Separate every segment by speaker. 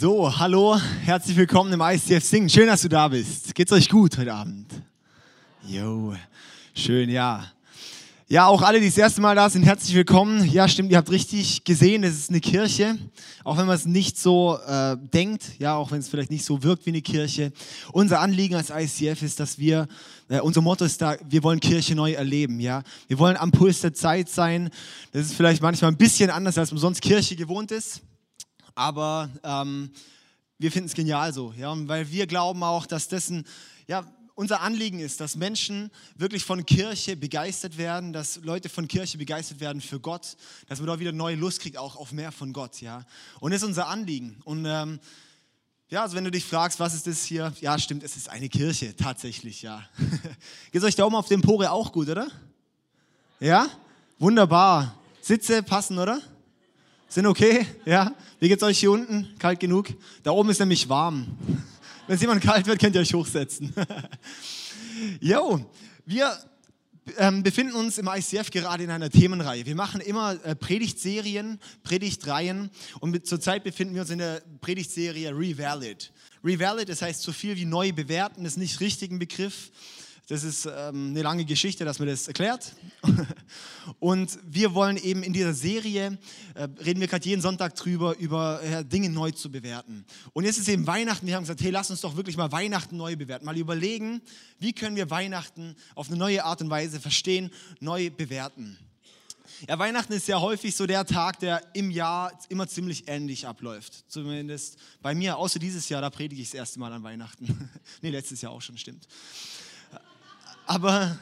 Speaker 1: So, hallo, herzlich willkommen im ICF Singen. Schön, dass du da bist. Geht's euch gut heute Abend? Jo, schön, ja. Ja, auch alle, die das erste Mal da sind, herzlich willkommen. Ja, stimmt, ihr habt richtig gesehen, es ist eine Kirche. Auch wenn man es nicht so äh, denkt, ja, auch wenn es vielleicht nicht so wirkt wie eine Kirche. Unser Anliegen als ICF ist, dass wir, äh, unser Motto ist da, wir wollen Kirche neu erleben, ja. Wir wollen am Puls der Zeit sein. Das ist vielleicht manchmal ein bisschen anders, als man sonst Kirche gewohnt ist aber ähm, wir finden es genial so, ja, weil wir glauben auch, dass dessen, ja, unser Anliegen ist, dass Menschen wirklich von Kirche begeistert werden, dass Leute von Kirche begeistert werden für Gott, dass man da wieder neue Lust kriegt, auch auf mehr von Gott, ja. Und das ist unser Anliegen. Und ähm, ja, also wenn du dich fragst, was ist das hier? Ja, stimmt, es ist eine Kirche, tatsächlich, ja. Geht euch da oben auf dem Pore auch gut, oder? Ja? Wunderbar. Sitze passen, oder? Sind okay? Ja? Wie geht's euch hier unten? Kalt genug? Da oben ist nämlich warm. Wenn es jemand kalt wird, könnt ihr euch hochsetzen. Jo, wir ähm, befinden uns im ICF gerade in einer Themenreihe. Wir machen immer äh, Predigtserien, Predigtreihen und zurzeit befinden wir uns in der Predigtserie Revalid. Revalid, das heißt so viel wie neu bewerten, ist nicht richtig ein Begriff. Das ist ähm, eine lange Geschichte, dass man das erklärt. Und wir wollen eben in dieser Serie, äh, reden wir gerade jeden Sonntag drüber, über äh, Dinge neu zu bewerten. Und jetzt ist eben Weihnachten. Wir haben gesagt, hey, lass uns doch wirklich mal Weihnachten neu bewerten. Mal überlegen, wie können wir Weihnachten auf eine neue Art und Weise verstehen, neu bewerten. Ja, Weihnachten ist ja häufig so der Tag, der im Jahr immer ziemlich ähnlich abläuft. Zumindest bei mir, außer dieses Jahr, da predige ich das erste Mal an Weihnachten. nee, letztes Jahr auch schon, stimmt. Aber,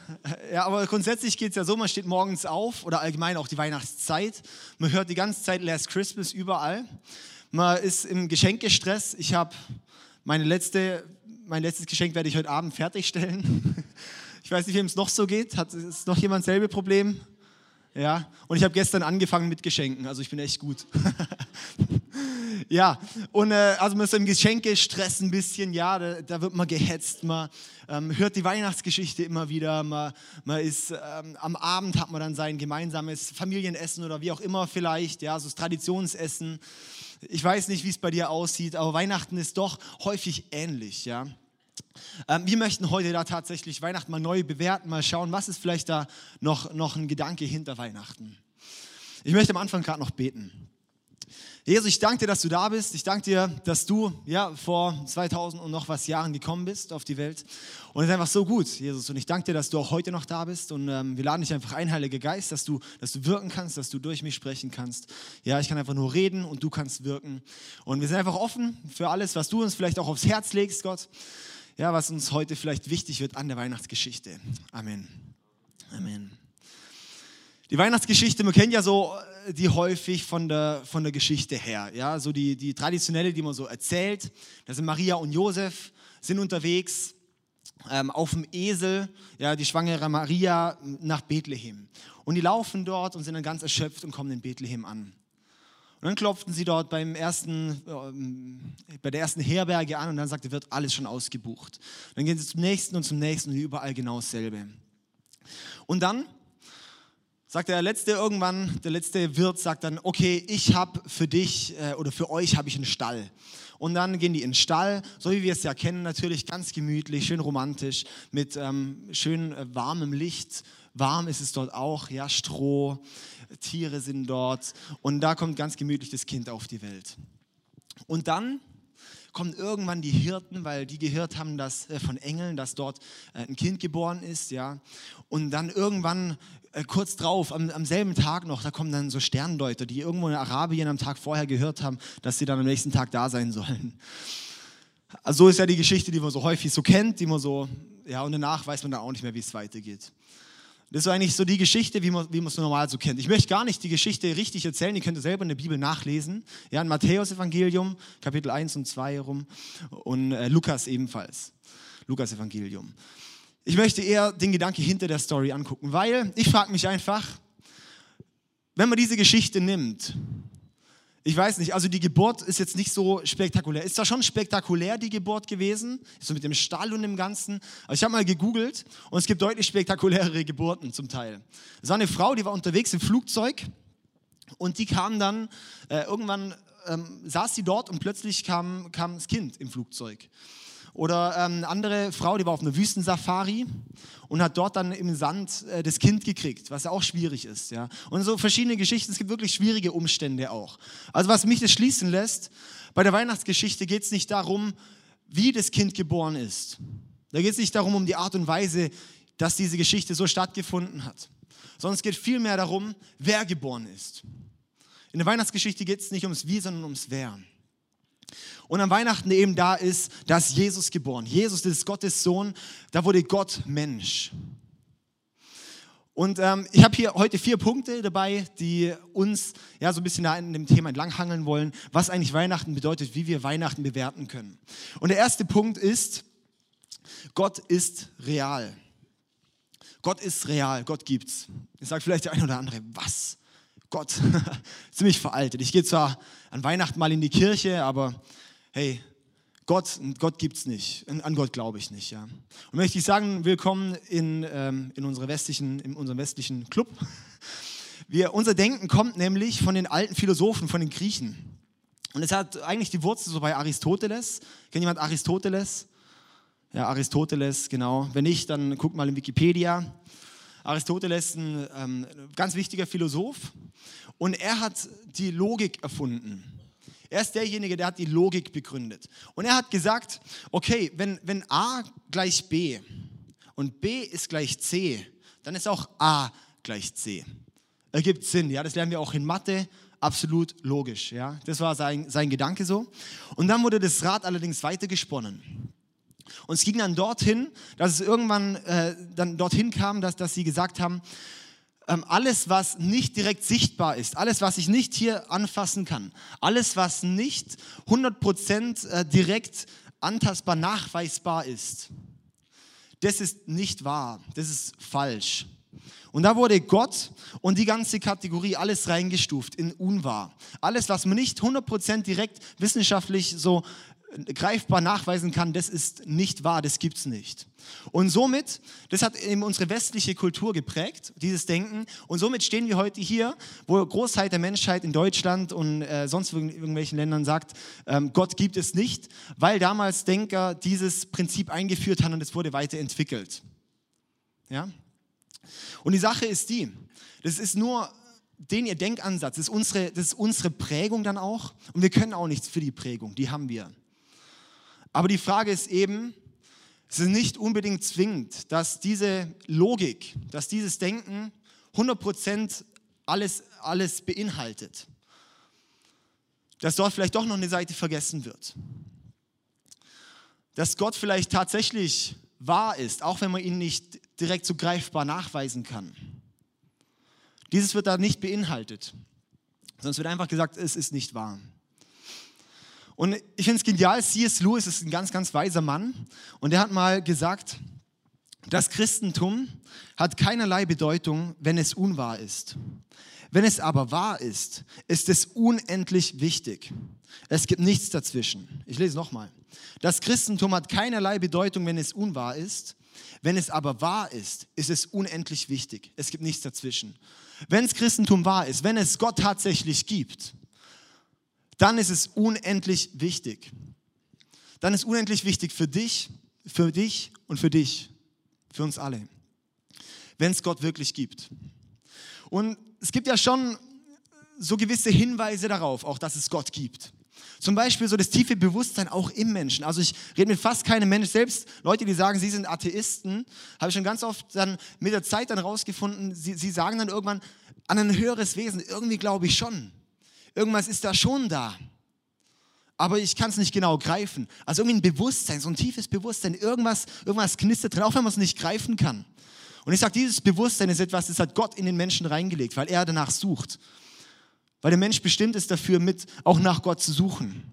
Speaker 1: ja, aber grundsätzlich geht es ja so, man steht morgens auf oder allgemein auch die Weihnachtszeit. Man hört die ganze Zeit Last Christmas überall. Man ist im Geschenkestress. Ich habe meine letzte, mein letztes Geschenk werde ich heute Abend fertigstellen. Ich weiß nicht, wem es noch so geht. Hat ist noch jemand selbe Problem? Ja, und ich habe gestern angefangen mit Geschenken, also ich bin echt gut. ja, und äh, also ist im Geschenke-Stress ein bisschen, ja, da, da, wird man gehetzt, man ähm, hört die Weihnachtsgeschichte immer wieder, man, man ist, ähm, am Abend hat man dann sein gemeinsames Familienessen oder wie auch immer vielleicht, ja, so das Traditionsessen. Ich weiß nicht, wie es bei dir aussieht, aber Weihnachten ist doch häufig ähnlich, ja. Ähm, wir möchten heute da tatsächlich Weihnachten mal neu bewerten, mal schauen, was ist vielleicht da noch, noch ein Gedanke hinter Weihnachten. Ich möchte am Anfang gerade noch beten. Jesus, ich danke dir, dass du da bist. Ich danke dir, dass du ja, vor 2000 und noch was Jahren gekommen bist auf die Welt. Und es ist einfach so gut, Jesus. Und ich danke dir, dass du auch heute noch da bist. Und ähm, wir laden dich einfach ein, Heiliger Geist, dass du, dass du wirken kannst, dass du durch mich sprechen kannst. Ja, ich kann einfach nur reden und du kannst wirken. Und wir sind einfach offen für alles, was du uns vielleicht auch aufs Herz legst, Gott ja, was uns heute vielleicht wichtig wird an der Weihnachtsgeschichte. Amen. Amen. Die Weihnachtsgeschichte, man kennt ja so äh, die häufig von der, von der Geschichte her. Ja, so die, die traditionelle, die man so erzählt. Da sind Maria und Josef, sind unterwegs ähm, auf dem Esel, ja, die schwangere Maria nach Bethlehem. Und die laufen dort und sind dann ganz erschöpft und kommen in Bethlehem an. Und dann klopften sie dort beim ersten, äh, bei der ersten Herberge an und dann sagte, wird alles schon ausgebucht. Dann gehen sie zum nächsten und zum nächsten und überall genau dasselbe. Und dann sagt der letzte irgendwann, der letzte Wirt sagt dann, okay, ich habe für dich äh, oder für euch habe ich einen Stall. Und dann gehen die in den Stall, so wie wir es ja kennen, natürlich ganz gemütlich, schön romantisch, mit ähm, schön äh, warmem Licht. Warm ist es dort auch, ja, Stroh, Tiere sind dort und da kommt ganz gemütlich das Kind auf die Welt. Und dann kommen irgendwann die Hirten, weil die gehört haben, dass äh, von Engeln, dass dort äh, ein Kind geboren ist, ja. Und dann irgendwann äh, kurz drauf, am, am, selben Tag noch, da kommen dann so Sterndeuter, die irgendwo in Arabien am Tag vorher gehört haben, dass sie dann am nächsten Tag da sein sollen. Also so ist ja die Geschichte, die man so häufig so kennt, die man so, ja, und danach weiß man dann auch nicht mehr, wie es weitergeht. Das ist eigentlich so die Geschichte, wie man, wie man es normal so kennt. Ich möchte gar nicht die Geschichte richtig erzählen, die könnt ihr selber in der Bibel nachlesen. Ja, in Matthäus Evangelium, Kapitel 1 und 2 herum und äh, Lukas ebenfalls. Lukas Evangelium. Ich möchte eher den Gedanke hinter der Story angucken, weil ich frage mich einfach, wenn man diese Geschichte nimmt ich weiß nicht, also die Geburt ist jetzt nicht so spektakulär. Ist zwar schon spektakulär, die Geburt gewesen, so mit dem Stall und dem Ganzen. Aber ich habe mal gegoogelt und es gibt deutlich spektakulärere Geburten zum Teil. Es war eine Frau, die war unterwegs im Flugzeug und die kam dann äh, irgendwann ähm, saß sie dort und plötzlich kam, kam das Kind im Flugzeug. Oder ähm, eine andere Frau, die war auf einer Wüstensafari und hat dort dann im Sand äh, das Kind gekriegt, was auch schwierig ist. Ja? Und so verschiedene Geschichten, es gibt wirklich schwierige Umstände auch. Also was mich das schließen lässt, bei der Weihnachtsgeschichte geht es nicht darum, wie das Kind geboren ist. Da geht es nicht darum, um die Art und Weise, dass diese Geschichte so stattgefunden hat, sondern es geht vielmehr darum, wer geboren ist. In der Weihnachtsgeschichte geht es nicht ums Wie, sondern ums Wer. Und an Weihnachten eben da ist, da ist Jesus geboren. Jesus, ist Gottes Sohn, da wurde Gott Mensch. Und ähm, ich habe hier heute vier Punkte dabei, die uns ja so ein bisschen da in dem Thema entlanghangeln wollen, was eigentlich Weihnachten bedeutet, wie wir Weihnachten bewerten können. Und der erste Punkt ist, Gott ist real. Gott ist real, Gott gibt's. Ich sage vielleicht der eine oder andere, was? Gott, ziemlich veraltet. Ich gehe zwar an Weihnachten mal in die Kirche, aber hey, Gott, Gott gibt es nicht. An Gott glaube ich nicht. Ja. Und möchte ich sagen, willkommen in, ähm, in, unsere westlichen, in unserem westlichen Club. Wir, unser Denken kommt nämlich von den alten Philosophen, von den Griechen. Und es hat eigentlich die Wurzel so bei Aristoteles. Kennt jemand Aristoteles? Ja, Aristoteles, genau. Wenn nicht, dann guckt mal in Wikipedia. Aristoteles ist ein ähm, ganz wichtiger Philosoph und er hat die Logik erfunden. Er ist derjenige, der hat die Logik begründet. Und er hat gesagt, okay, wenn, wenn A gleich B und B ist gleich C, dann ist auch A gleich C. Ergibt Sinn, ja, das lernen wir auch in Mathe, absolut logisch, ja. Das war sein, sein Gedanke so. Und dann wurde das Rad allerdings weitergesponnen. Und es ging dann dorthin, dass es irgendwann äh, dann dorthin kam, dass, dass sie gesagt haben, ähm, alles, was nicht direkt sichtbar ist, alles, was ich nicht hier anfassen kann, alles, was nicht 100% äh, direkt antastbar nachweisbar ist, das ist nicht wahr, das ist falsch. Und da wurde Gott und die ganze Kategorie alles reingestuft in unwahr. Alles, was man nicht 100% direkt wissenschaftlich so greifbar nachweisen kann, das ist nicht wahr, das gibt es nicht. Und somit, das hat eben unsere westliche Kultur geprägt, dieses Denken. Und somit stehen wir heute hier, wo Großteil der Menschheit in Deutschland und äh, sonst in irgendwelchen Ländern sagt, ähm, Gott gibt es nicht, weil damals Denker dieses Prinzip eingeführt haben und es wurde weiterentwickelt. Ja? Und die Sache ist die, das ist nur den ihr Denkansatz, das ist, unsere, das ist unsere Prägung dann auch. Und wir können auch nichts für die Prägung, die haben wir. Aber die Frage ist eben, es ist nicht unbedingt zwingend, dass diese Logik, dass dieses Denken 100% alles, alles beinhaltet. Dass dort vielleicht doch noch eine Seite vergessen wird. Dass Gott vielleicht tatsächlich wahr ist, auch wenn man ihn nicht direkt so greifbar nachweisen kann. Dieses wird da nicht beinhaltet. Sonst wird einfach gesagt, es ist nicht wahr. Und ich finde es genial, C.S. Lewis ist ein ganz, ganz weiser Mann und er hat mal gesagt, das Christentum hat keinerlei Bedeutung, wenn es unwahr ist. Wenn es aber wahr ist, ist es unendlich wichtig. Es gibt nichts dazwischen. Ich lese nochmal. Das Christentum hat keinerlei Bedeutung, wenn es unwahr ist. Wenn es aber wahr ist, ist es unendlich wichtig. Es gibt nichts dazwischen. Wenn das Christentum wahr ist, wenn es Gott tatsächlich gibt, dann ist es unendlich wichtig. Dann ist unendlich wichtig für dich, für dich und für dich, für uns alle, wenn es Gott wirklich gibt. Und es gibt ja schon so gewisse Hinweise darauf, auch dass es Gott gibt. Zum Beispiel so das tiefe Bewusstsein auch im Menschen. Also ich rede mit fast keinem Mensch, selbst Leute, die sagen, sie sind Atheisten, habe ich schon ganz oft dann mit der Zeit dann rausgefunden, sie, sie sagen dann irgendwann an ein höheres Wesen, irgendwie glaube ich schon. Irgendwas ist da schon da. Aber ich kann es nicht genau greifen. Also irgendwie ein Bewusstsein, so ein tiefes Bewusstsein, irgendwas, irgendwas knistert drin, auch wenn man es nicht greifen kann. Und ich sage, dieses Bewusstsein ist etwas, das hat Gott in den Menschen reingelegt, weil er danach sucht. Weil der Mensch bestimmt ist dafür, mit auch nach Gott zu suchen.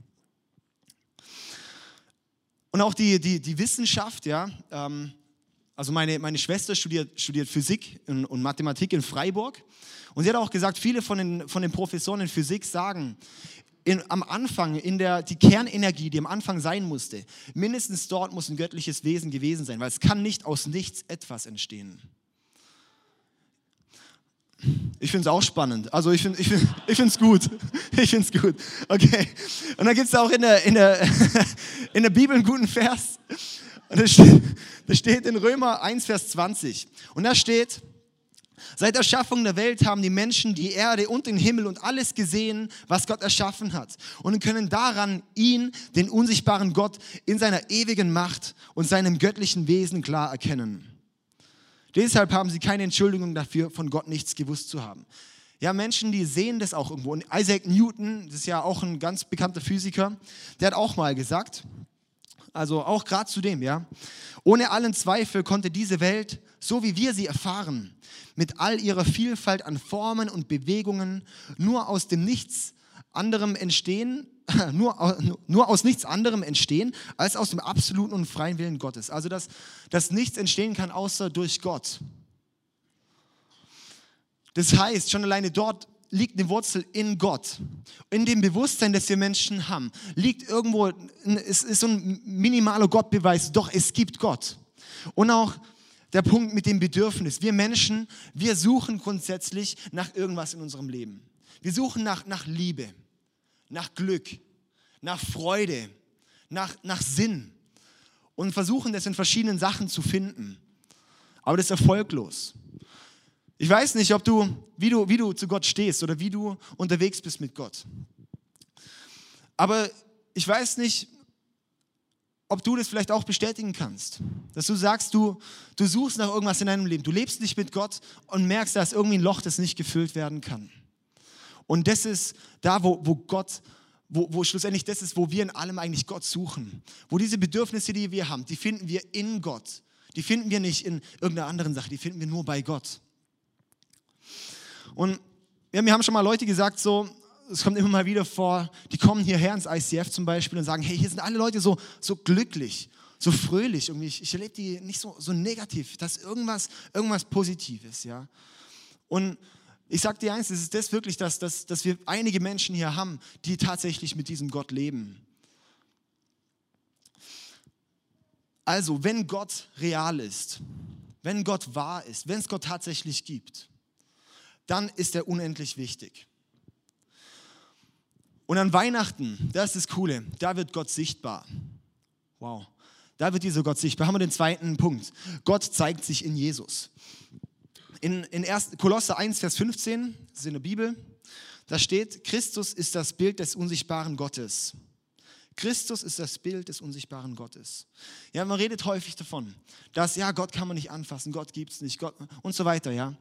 Speaker 1: Und auch die, die, die Wissenschaft, ja, ähm, also meine, meine Schwester studiert, studiert Physik und, und Mathematik in Freiburg. Und sie hat auch gesagt, viele von den, von den Professoren in Physik sagen, in, am Anfang, in der, die Kernenergie, die am Anfang sein musste, mindestens dort muss ein göttliches Wesen gewesen sein, weil es kann nicht aus nichts etwas entstehen. Ich finde es auch spannend. Also ich finde es ich find, ich gut. Ich finde es gut. Okay. Und dann gibt es auch in der, in, der, in der Bibel einen guten Vers. Und das steht, das steht in Römer 1, Vers 20. Und da steht, Seit der Erschaffung der Welt haben die Menschen die Erde und den Himmel und alles gesehen, was Gott erschaffen hat. Und können daran ihn, den unsichtbaren Gott, in seiner ewigen Macht und seinem göttlichen Wesen klar erkennen. Deshalb haben sie keine Entschuldigung dafür, von Gott nichts gewusst zu haben. Ja, Menschen, die sehen das auch irgendwo. Und Isaac Newton, das ist ja auch ein ganz bekannter Physiker, der hat auch mal gesagt, also auch gerade zu dem, ja, ohne allen Zweifel konnte diese Welt, so wie wir sie erfahren, mit all ihrer Vielfalt an Formen und Bewegungen nur aus dem Nichts anderem entstehen, nur, nur aus nichts anderem entstehen, als aus dem absoluten und freien Willen Gottes. Also, dass, dass nichts entstehen kann, außer durch Gott. Das heißt, schon alleine dort liegt eine Wurzel in Gott. In dem Bewusstsein, das wir Menschen haben, liegt irgendwo, es ist so ein minimaler Gottbeweis, doch es gibt Gott. Und auch der Punkt mit dem Bedürfnis. Wir Menschen, wir suchen grundsätzlich nach irgendwas in unserem Leben. Wir suchen nach, nach Liebe nach Glück, nach Freude, nach, nach Sinn und versuchen das in verschiedenen Sachen zu finden. Aber das ist erfolglos. Ich weiß nicht, ob du, wie du, wie du zu Gott stehst oder wie du unterwegs bist mit Gott. Aber ich weiß nicht, ob du das vielleicht auch bestätigen kannst. Dass du sagst, du, du suchst nach irgendwas in deinem Leben. Du lebst nicht mit Gott und merkst, da ist irgendwie ein Loch, das nicht gefüllt werden kann. Und das ist da, wo, wo Gott, wo, wo schlussendlich das ist, wo wir in allem eigentlich Gott suchen. Wo diese Bedürfnisse, die wir haben, die finden wir in Gott. Die finden wir nicht in irgendeiner anderen Sache, die finden wir nur bei Gott. Und ja, mir haben schon mal Leute gesagt, so, es kommt immer mal wieder vor, die kommen hierher ins ICF zum Beispiel und sagen, hey, hier sind alle Leute so, so glücklich, so fröhlich. Irgendwie. Ich, ich erlebe die nicht so, so negativ, dass irgendwas, irgendwas Positives, ja. Und ich sage dir eins, es ist das wirklich, dass, dass, dass wir einige Menschen hier haben, die tatsächlich mit diesem Gott leben. Also, wenn Gott real ist, wenn Gott wahr ist, wenn es Gott tatsächlich gibt, dann ist er unendlich wichtig. Und an Weihnachten, das ist das Coole, da wird Gott sichtbar. Wow, da wird dieser Gott sichtbar. Haben wir den zweiten Punkt. Gott zeigt sich in Jesus. In, in 1, Kolosse 1, Vers 15, das ist in der Bibel, da steht, Christus ist das Bild des unsichtbaren Gottes. Christus ist das Bild des unsichtbaren Gottes. Ja, man redet häufig davon, dass ja, Gott kann man nicht anfassen, Gott gibt es nicht, Gott und so weiter, ja.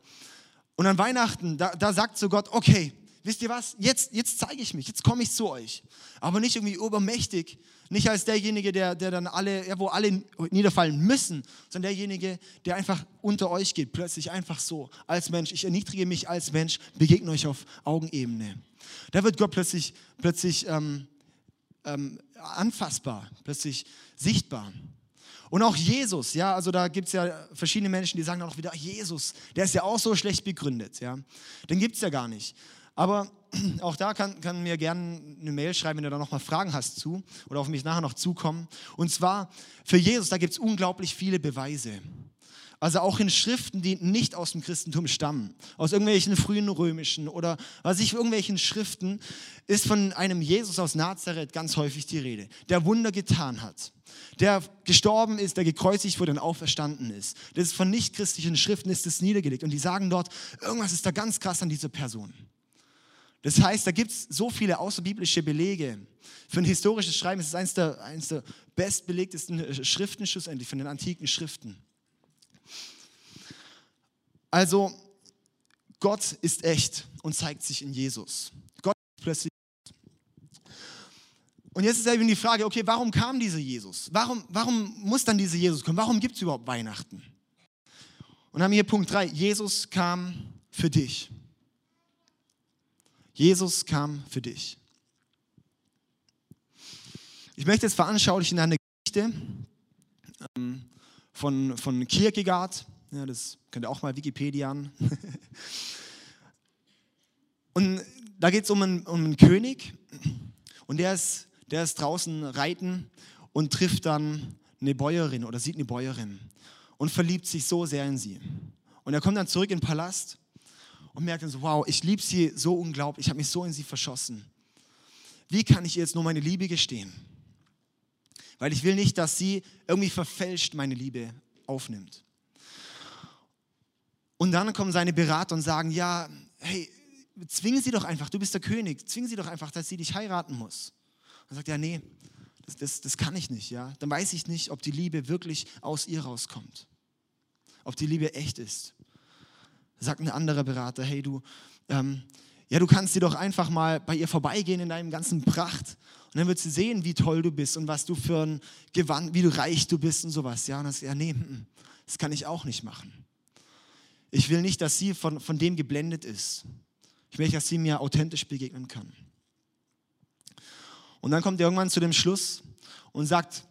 Speaker 1: Und an Weihnachten, da, da sagt so Gott, okay, wisst ihr was, jetzt, jetzt zeige ich mich, jetzt komme ich zu euch. Aber nicht irgendwie übermächtig, nicht als derjenige, der, der dann alle, ja, wo alle niederfallen müssen, sondern derjenige, der einfach unter euch geht, plötzlich einfach so, als Mensch. Ich erniedrige mich als Mensch, begegne euch auf Augenebene. Da wird Gott plötzlich, plötzlich ähm, ähm, anfassbar, plötzlich sichtbar. Und auch Jesus, ja, also da gibt es ja verschiedene Menschen, die sagen auch wieder, Jesus, der ist ja auch so schlecht begründet, ja. Den gibt es ja gar nicht. Aber auch da kann, kann mir gerne eine Mail schreiben, wenn du da nochmal Fragen hast zu oder auf mich nachher noch zukommen. Und zwar für Jesus, da gibt es unglaublich viele Beweise. Also auch in Schriften, die nicht aus dem Christentum stammen, aus irgendwelchen frühen römischen oder was ich, irgendwelchen Schriften, ist von einem Jesus aus Nazareth ganz häufig die Rede, der Wunder getan hat, der gestorben ist, der gekreuzigt wurde und auferstanden ist. Das ist von nichtchristlichen Schriften ist es niedergelegt und die sagen dort, irgendwas ist da ganz krass an dieser Person. Das heißt, da gibt es so viele außerbiblische Belege. Für ein historisches Schreiben ist es eines der, eines der bestbelegtesten Schriften schlussendlich von den antiken Schriften. Also, Gott ist echt und zeigt sich in Jesus. Gott ist plötzlich. Und jetzt ist eben die Frage, okay, warum kam dieser Jesus? Warum, warum muss dann dieser Jesus kommen? Warum gibt es überhaupt Weihnachten? Und haben hier Punkt 3, Jesus kam für dich. Jesus kam für dich. Ich möchte jetzt veranschaulichen eine Geschichte ähm, von, von Kierkegaard. Ja, das könnt ihr auch mal Wikipedia an. und da geht es um, einen, um einen König und der ist, der ist draußen reiten und trifft dann eine Bäuerin oder sieht eine Bäuerin und verliebt sich so sehr in sie. Und er kommt dann zurück in den Palast und merkt dann so, wow, ich liebe sie so unglaublich, ich habe mich so in sie verschossen. Wie kann ich ihr jetzt nur meine Liebe gestehen? Weil ich will nicht, dass sie irgendwie verfälscht meine Liebe aufnimmt. Und dann kommen seine Berater und sagen, ja, hey, zwingen sie doch einfach, du bist der König, zwingen sie doch einfach, dass sie dich heiraten muss. Und sagt, ja, nee, das, das, das kann ich nicht, ja. Dann weiß ich nicht, ob die Liebe wirklich aus ihr rauskommt. Ob die Liebe echt ist. Sagt ein anderer Berater, hey du, ähm, ja, du kannst dir doch einfach mal bei ihr vorbeigehen in deinem ganzen Pracht und dann wird sie sehen, wie toll du bist und was du für ein Gewand, wie du reich du bist und sowas. Ja, und das, ja, nee, mm, mm, das kann ich auch nicht machen. Ich will nicht, dass sie von, von dem geblendet ist. Ich will, dass sie mir authentisch begegnen kann. Und dann kommt er irgendwann zu dem Schluss und sagt,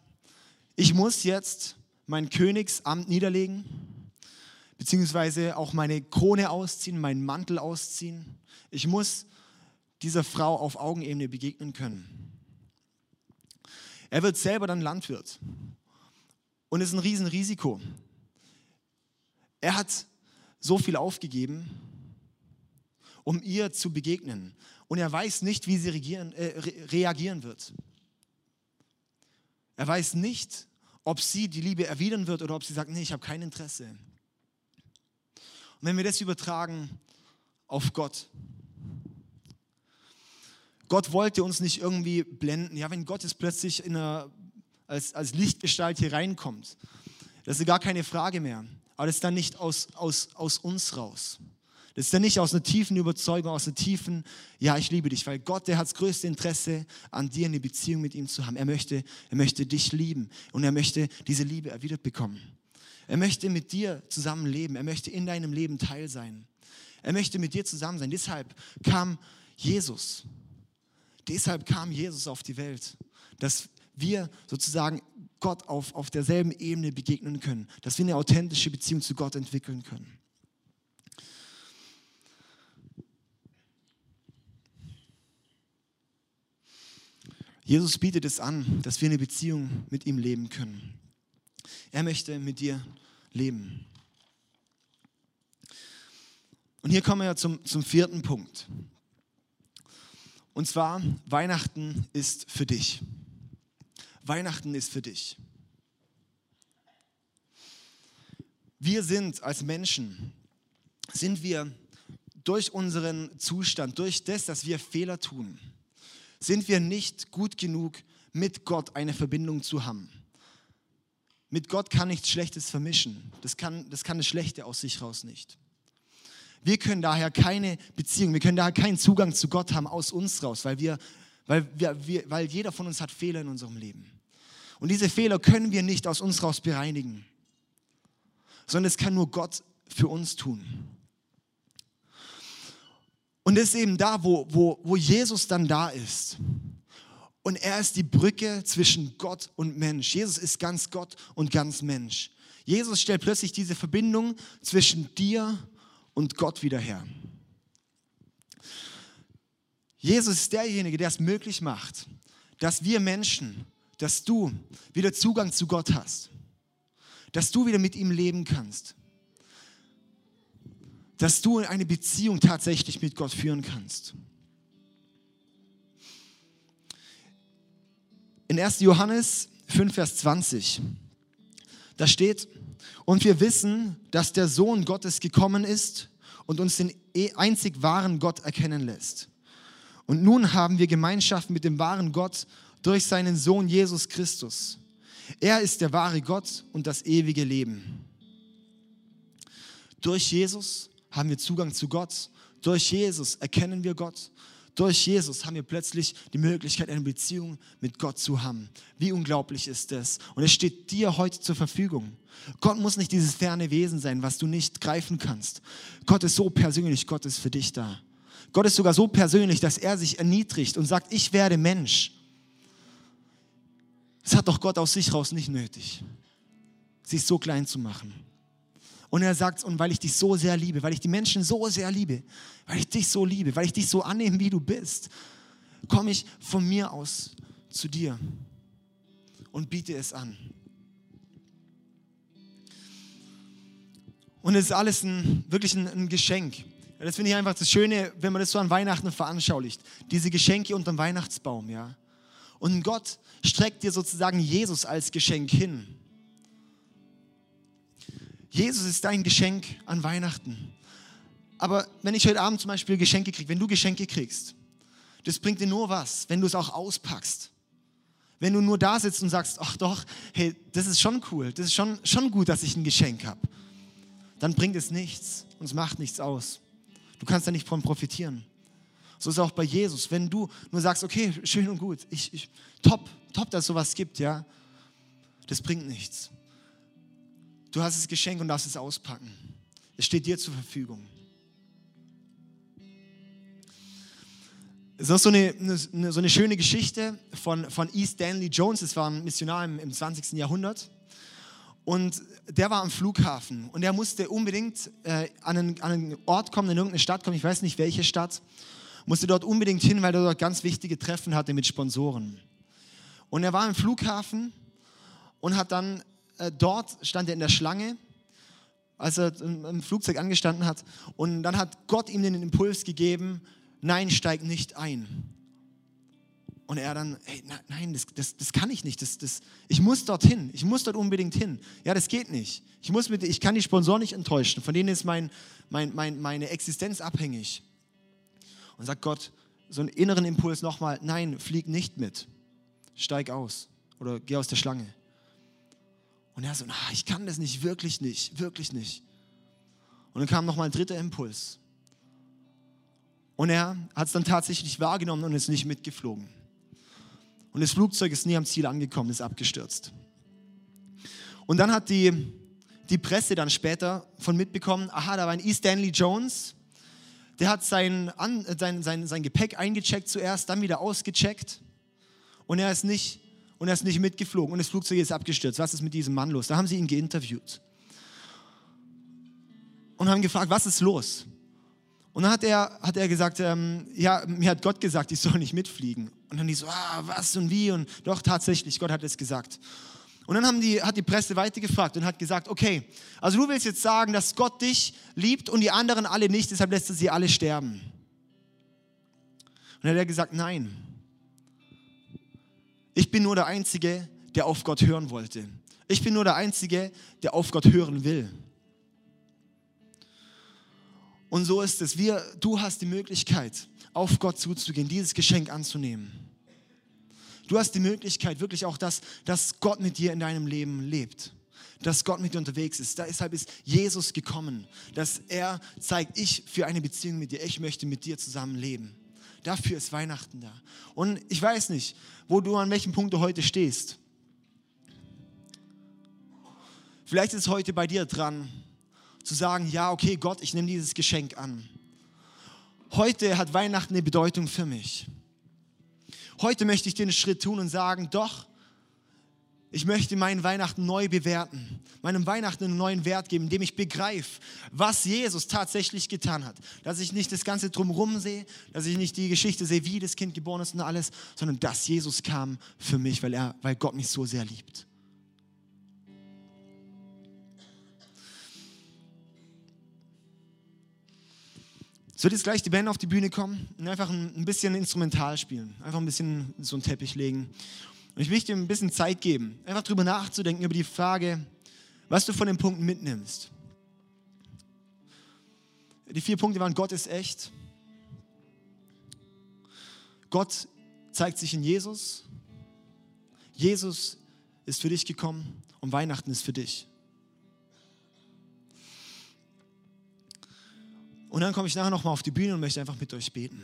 Speaker 1: ich muss jetzt mein Königsamt niederlegen, beziehungsweise auch meine Krone ausziehen, meinen Mantel ausziehen. Ich muss dieser Frau auf Augenebene begegnen können. Er wird selber dann Landwirt und ist ein Riesenrisiko. Er hat so viel aufgegeben, um ihr zu begegnen. Und er weiß nicht, wie sie regieren, äh, reagieren wird. Er weiß nicht, ob sie die Liebe erwidern wird oder ob sie sagt, nee, ich habe kein Interesse. Und wenn wir das übertragen auf Gott, Gott wollte uns nicht irgendwie blenden. Ja, wenn Gott jetzt plötzlich in einer, als, als Lichtgestalt hier reinkommt, das ist gar keine Frage mehr. Aber das ist dann nicht aus, aus, aus uns raus. Das ist dann nicht aus einer tiefen Überzeugung, aus einer tiefen, ja, ich liebe dich, weil Gott, der hat das größte Interesse, an dir eine Beziehung mit ihm zu haben. Er möchte, er möchte dich lieben und er möchte diese Liebe erwidert bekommen. Er möchte mit dir zusammen leben. Er möchte in deinem Leben Teil sein. Er möchte mit dir zusammen sein. Deshalb kam Jesus. Deshalb kam Jesus auf die Welt, dass wir sozusagen Gott auf, auf derselben Ebene begegnen können, dass wir eine authentische Beziehung zu Gott entwickeln können. Jesus bietet es an, dass wir eine Beziehung mit ihm leben können. Er möchte mit dir leben. Und hier kommen wir zum, zum vierten Punkt. Und zwar, Weihnachten ist für dich. Weihnachten ist für dich. Wir sind als Menschen, sind wir durch unseren Zustand, durch das, dass wir Fehler tun, sind wir nicht gut genug, mit Gott eine Verbindung zu haben. Mit Gott kann nichts Schlechtes vermischen. Das kann, das kann das Schlechte aus sich raus nicht. Wir können daher keine Beziehung, wir können daher keinen Zugang zu Gott haben aus uns raus, weil, wir, weil, wir, wir, weil jeder von uns hat Fehler in unserem Leben. Und diese Fehler können wir nicht aus uns raus bereinigen, sondern es kann nur Gott für uns tun. Und das ist eben da, wo, wo, wo Jesus dann da ist. Und er ist die Brücke zwischen Gott und Mensch. Jesus ist ganz Gott und ganz Mensch. Jesus stellt plötzlich diese Verbindung zwischen dir und und Gott wieder her. Jesus ist derjenige, der es möglich macht, dass wir Menschen, dass du wieder Zugang zu Gott hast, dass du wieder mit ihm leben kannst, dass du eine Beziehung tatsächlich mit Gott führen kannst. In 1. Johannes 5, Vers 20, da steht, und wir wissen, dass der Sohn Gottes gekommen ist und uns den e- einzig wahren Gott erkennen lässt. Und nun haben wir Gemeinschaft mit dem wahren Gott durch seinen Sohn Jesus Christus. Er ist der wahre Gott und das ewige Leben. Durch Jesus haben wir Zugang zu Gott. Durch Jesus erkennen wir Gott. Durch Jesus haben wir plötzlich die Möglichkeit, eine Beziehung mit Gott zu haben. Wie unglaublich ist das? Und es steht dir heute zur Verfügung. Gott muss nicht dieses ferne Wesen sein, was du nicht greifen kannst. Gott ist so persönlich, Gott ist für dich da. Gott ist sogar so persönlich, dass er sich erniedrigt und sagt, ich werde Mensch. Das hat doch Gott aus sich raus nicht nötig, sich so klein zu machen. Und er sagt, und weil ich dich so sehr liebe, weil ich die Menschen so sehr liebe, weil ich dich so liebe, weil ich dich so annehme, wie du bist, komme ich von mir aus zu dir und biete es an. Und es ist alles ein, wirklich ein, ein Geschenk. Das finde ich einfach das Schöne, wenn man das so an Weihnachten veranschaulicht. Diese Geschenke unterm Weihnachtsbaum, ja. Und Gott streckt dir sozusagen Jesus als Geschenk hin. Jesus ist dein Geschenk an Weihnachten. Aber wenn ich heute Abend zum Beispiel Geschenke kriege, wenn du Geschenke kriegst, das bringt dir nur was, wenn du es auch auspackst. Wenn du nur da sitzt und sagst, ach doch, hey, das ist schon cool, das ist schon, schon gut, dass ich ein Geschenk habe, dann bringt es nichts und es macht nichts aus. Du kannst da nicht von profitieren. So ist es auch bei Jesus. Wenn du nur sagst, okay, schön und gut, ich, ich, top, top, dass es sowas gibt, ja, das bringt nichts. Du hast das Geschenk und darfst es auspacken. Es steht dir zur Verfügung. Es ist so eine, eine, so eine schöne Geschichte von, von E. Stanley Jones. Das war ein Missionar im, im 20. Jahrhundert. Und der war am Flughafen und er musste unbedingt äh, an, einen, an, einen, Ort kommen, in irgendeine Stadt kommen, ich weiß nicht welche Stadt, musste dort unbedingt hin, weil er dort ganz wichtige Treffen hatte mit Sponsoren. Und er war im Flughafen und hat dann äh, dort stand er in der Schlange, als er im Flugzeug angestanden hat. Und dann hat Gott ihm den Impuls gegeben, nein, steig nicht ein. Und er dann, hey, nein, das, das, das kann ich nicht. Das, das, ich muss dorthin. Ich muss dort unbedingt hin. Ja, das geht nicht. Ich, muss mit, ich kann die Sponsoren nicht enttäuschen. Von denen ist mein, mein, mein, meine Existenz abhängig. Und sagt Gott, so einen inneren Impuls nochmal, nein, flieg nicht mit. Steig aus oder geh aus der Schlange. Und er so, na, ich kann das nicht, wirklich nicht, wirklich nicht. Und dann kam nochmal ein dritter Impuls. Und er hat es dann tatsächlich wahrgenommen und ist nicht mitgeflogen. Und das Flugzeug ist nie am Ziel angekommen, ist abgestürzt. Und dann hat die, die Presse dann später von mitbekommen, aha, da war ein E. Stanley Jones, der hat sein, sein, sein, sein Gepäck eingecheckt zuerst, dann wieder ausgecheckt und er ist nicht und er ist nicht mitgeflogen und das Flugzeug ist abgestürzt. Was ist mit diesem Mann los? Da haben sie ihn geinterviewt und haben gefragt, was ist los? Und dann hat er, hat er gesagt, ähm, ja, mir hat Gott gesagt, ich soll nicht mitfliegen. Und dann die so, ah, was und wie? Und doch, tatsächlich, Gott hat es gesagt. Und dann die, hat die Presse weitergefragt und hat gesagt, okay, also du willst jetzt sagen, dass Gott dich liebt und die anderen alle nicht, deshalb lässt er sie alle sterben. Und dann hat er gesagt, nein, ich bin nur der Einzige, der auf Gott hören wollte. Ich bin nur der Einzige, der auf Gott hören will. Und so ist es. Wir, du hast die Möglichkeit, auf Gott zuzugehen, dieses Geschenk anzunehmen. Du hast die Möglichkeit, wirklich auch, dass, dass Gott mit dir in deinem Leben lebt. Dass Gott mit dir unterwegs ist. Deshalb ist Jesus gekommen, dass er zeigt, ich für eine Beziehung mit dir, ich möchte mit dir zusammen leben. Dafür ist Weihnachten da. Und ich weiß nicht, wo du an welchem Punkt du heute stehst. Vielleicht ist es heute bei dir dran, zu sagen, ja, okay, Gott, ich nehme dieses Geschenk an. Heute hat Weihnachten eine Bedeutung für mich. Heute möchte ich den Schritt tun und sagen, doch, ich möchte meinen Weihnachten neu bewerten, meinem Weihnachten einen neuen Wert geben, indem ich begreife, was Jesus tatsächlich getan hat. Dass ich nicht das Ganze drumherum sehe, dass ich nicht die Geschichte sehe, wie das Kind geboren ist und alles, sondern dass Jesus kam für mich, weil, er, weil Gott mich so sehr liebt. Wird jetzt gleich die Band auf die Bühne kommen und einfach ein bisschen instrumental spielen, einfach ein bisschen so einen Teppich legen. Und ich möchte dir ein bisschen Zeit geben, einfach drüber nachzudenken, über die Frage, was du von den Punkten mitnimmst. Die vier Punkte waren, Gott ist echt. Gott zeigt sich in Jesus. Jesus ist für dich gekommen und Weihnachten ist für dich. Und dann komme ich nachher nochmal auf die Bühne und möchte einfach mit euch beten.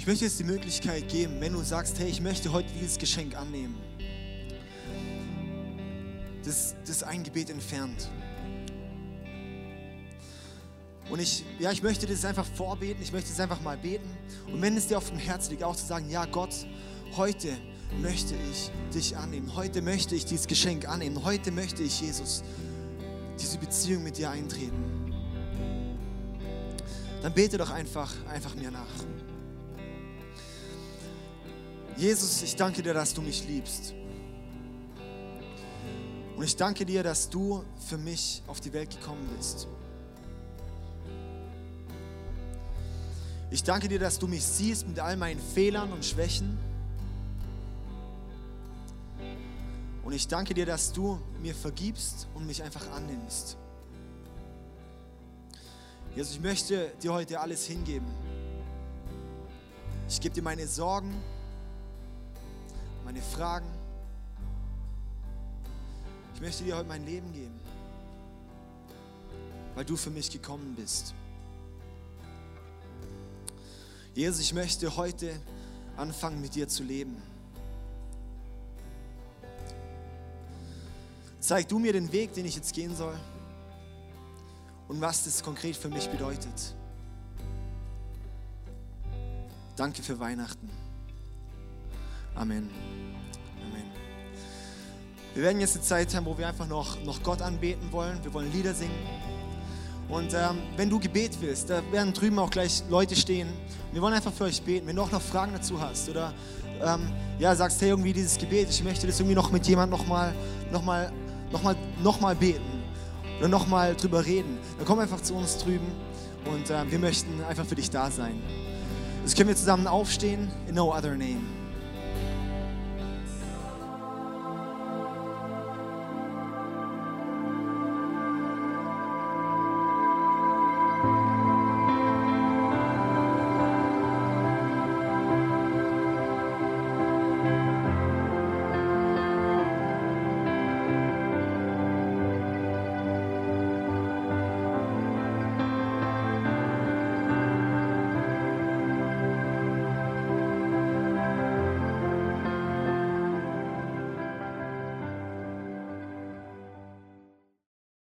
Speaker 1: Ich möchte jetzt die Möglichkeit geben, wenn du sagst, hey, ich möchte heute dieses Geschenk annehmen. Das, das ist ein Gebet entfernt. Und ich, ja, ich möchte das einfach vorbeten, ich möchte es einfach mal beten. Und wenn es dir auf dem Herzen liegt, auch zu sagen, ja Gott, heute möchte ich dich annehmen. Heute möchte ich dieses Geschenk annehmen. Heute möchte ich, Jesus, diese Beziehung mit dir eintreten. Dann bete doch einfach, einfach mir nach. Jesus, ich danke dir, dass du mich liebst. Und ich danke dir, dass du für mich auf die Welt gekommen bist. Ich danke dir, dass du mich siehst mit all meinen Fehlern und Schwächen. Und ich danke dir, dass du mir vergibst und mich einfach annimmst. Jesus, ich möchte dir heute alles hingeben. Ich gebe dir meine Sorgen, meine Fragen. Ich möchte dir heute mein Leben geben, weil du für mich gekommen bist. Jesus, ich möchte heute anfangen, mit dir zu leben. Zeig du mir den Weg, den ich jetzt gehen soll und was das konkret für mich bedeutet. Danke für Weihnachten. Amen. Amen. Wir werden jetzt eine Zeit haben, wo wir einfach noch, noch Gott anbeten wollen. Wir wollen Lieder singen. Und ähm, wenn du Gebet willst, da werden drüben auch gleich Leute stehen. Wir wollen einfach für euch beten. Wenn du auch noch Fragen dazu hast oder ähm, ja, sagst, hey, irgendwie dieses Gebet, ich möchte das irgendwie noch mit jemandem nochmal noch mal, noch mal, noch mal beten oder nochmal drüber reden, dann komm einfach zu uns drüben und äh, wir möchten einfach für dich da sein. Das können wir zusammen aufstehen. In no other name.